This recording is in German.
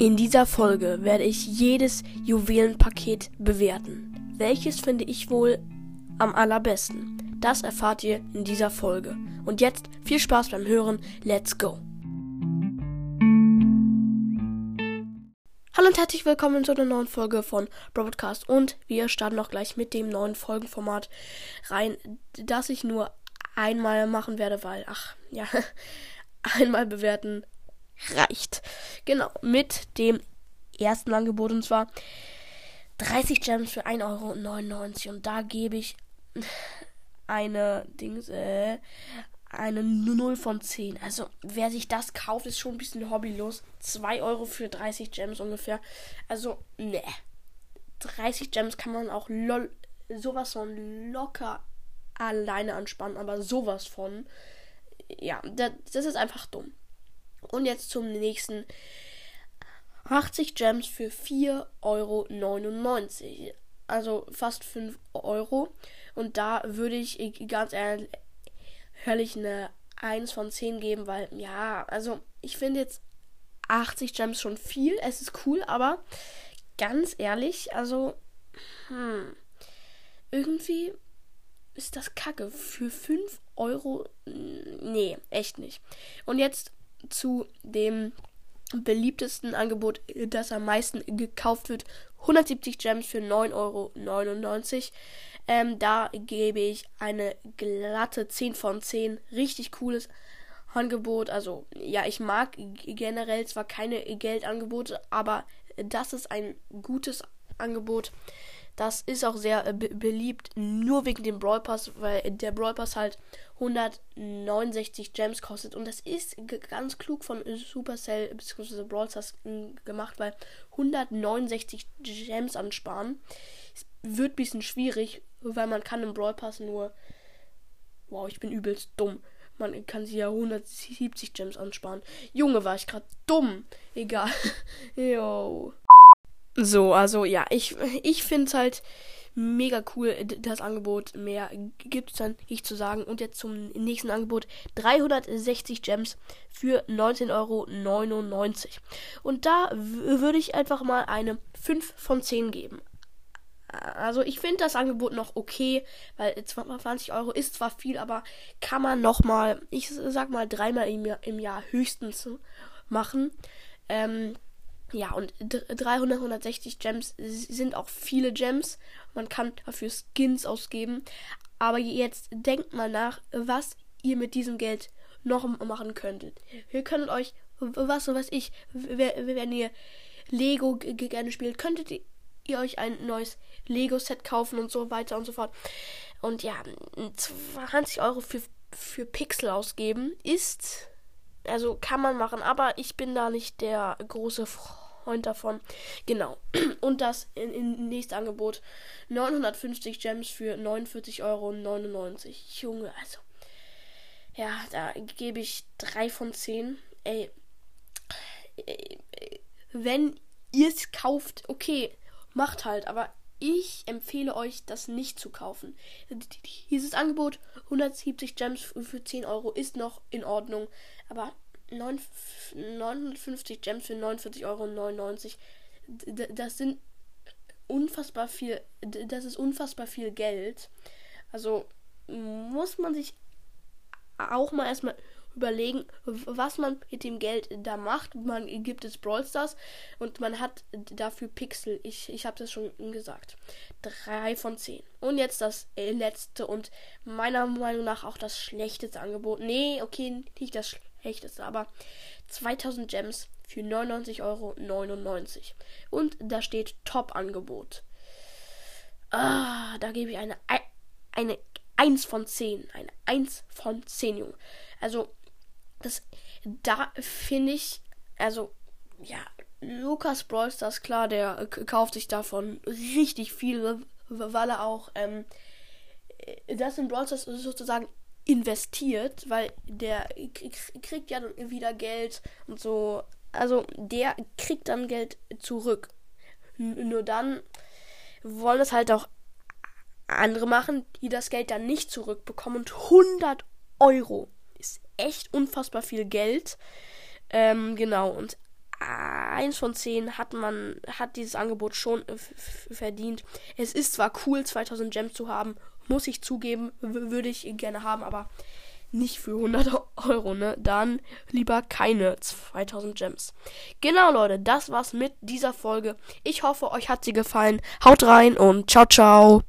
In dieser Folge werde ich jedes Juwelenpaket bewerten. Welches finde ich wohl am allerbesten? Das erfahrt ihr in dieser Folge. Und jetzt viel Spaß beim Hören. Let's go! Hallo und herzlich willkommen zu einer neuen Folge von Broadcast. Und wir starten auch gleich mit dem neuen Folgenformat rein, das ich nur einmal machen werde, weil, ach, ja, einmal bewerten reicht. Genau, mit dem ersten Angebot und zwar 30 Gems für 1,99 Euro. Und da gebe ich eine Dings, äh, eine 0 von 10. Also, wer sich das kauft, ist schon ein bisschen hobbylos. 2 Euro für 30 Gems ungefähr. Also, ne. 30 Gems kann man auch lol, sowas von locker alleine anspannen, aber sowas von. Ja, das, das ist einfach dumm. Und jetzt zum nächsten. 80 Gems für 4,99 Euro. Also fast 5 Euro. Und da würde ich ganz ehrlich eine 1 von 10 geben, weil ja, also ich finde jetzt 80 Gems schon viel. Es ist cool, aber ganz ehrlich, also hm, irgendwie ist das kacke. Für 5 Euro, nee, echt nicht. Und jetzt zu dem beliebtesten Angebot, das am meisten gekauft wird. 170 Gems für 9,99 Euro. Ähm, da gebe ich eine glatte 10 von 10. Richtig cooles Angebot. Also, ja, ich mag generell zwar keine Geldangebote, aber das ist ein gutes Angebot. Das ist auch sehr äh, beliebt, nur wegen dem Brawl Pass, weil der Brawl Pass halt 169 Gems kostet. Und das ist ganz klug von Supercell bzw. Brawl Stars gemacht, weil 169 Gems ansparen wird ein bisschen schwierig, weil man kann im Brawl Pass nur. Wow, ich bin übelst dumm. Man kann sich ja 170 Gems ansparen. Junge, war ich gerade dumm. Egal. Jo. So, also ja, ich, ich finde es halt mega cool, das Angebot. Mehr gibt es dann nicht zu sagen. Und jetzt zum nächsten Angebot. 360 Gems für 19,99 Euro. Und da würde ich einfach mal eine 5 von 10 geben. Also ich finde das Angebot noch okay, weil 20 Euro ist zwar viel, aber kann man noch mal, ich sag mal dreimal im Jahr, im Jahr höchstens machen. Ähm, ja, und 300, 160 Gems sind auch viele Gems. Man kann dafür Skins ausgeben. Aber jetzt denkt mal nach, was ihr mit diesem Geld noch machen könntet. Ihr könntet euch, was so weiß ich, wenn ihr Lego gerne spielt, könntet ihr euch ein neues Lego-Set kaufen und so weiter und so fort. Und ja, 20 Euro für, für Pixel ausgeben ist also kann man machen, aber ich bin da nicht der große Freund davon. Genau. Und das in, in nächstes Angebot 950 Gems für 49,99 Euro. Junge, also. Ja, da gebe ich 3 von 10. Ey. Wenn ihr es kauft, okay, macht halt, aber ich empfehle euch, das nicht zu kaufen. Dieses Angebot, 170 Gems für 10 Euro, ist noch in Ordnung. Aber 950 Gems für 49,99 Euro, das sind unfassbar viel, das ist unfassbar viel Geld. Also muss man sich auch mal erstmal überlegen, was man mit dem Geld da macht. Man gibt es Brawl Stars und man hat dafür Pixel. Ich, ich habe das schon gesagt. Drei von zehn. Und jetzt das letzte und meiner Meinung nach auch das schlechteste Angebot. Nee, okay, nicht das schlechteste, aber 2000 Gems für 99,99 Euro. Und da steht Top-Angebot. Ah, da gebe ich eine, eine 1 von 10. Eine 1 von 10, Junge. Also, das, da finde ich, also, ja, Lukas Brawl Stars, klar, der kauft sich davon richtig viel, weil er auch, ähm, das in Brawl Stars sozusagen investiert, weil der kriegt ja dann wieder Geld und so. Also der kriegt dann Geld zurück. Nur dann wollen es halt auch andere machen, die das Geld dann nicht zurückbekommen. Und 100 Euro echt unfassbar viel Geld. Ähm, genau. Und 1 von 10 hat man, hat dieses Angebot schon verdient. Es ist zwar cool, 2000 Gems zu haben, muss ich zugeben, würde ich gerne haben, aber nicht für 100 Euro, ne? Dann lieber keine 2000 Gems. Genau, Leute, das war's mit dieser Folge. Ich hoffe, euch hat sie gefallen. Haut rein und ciao, ciao.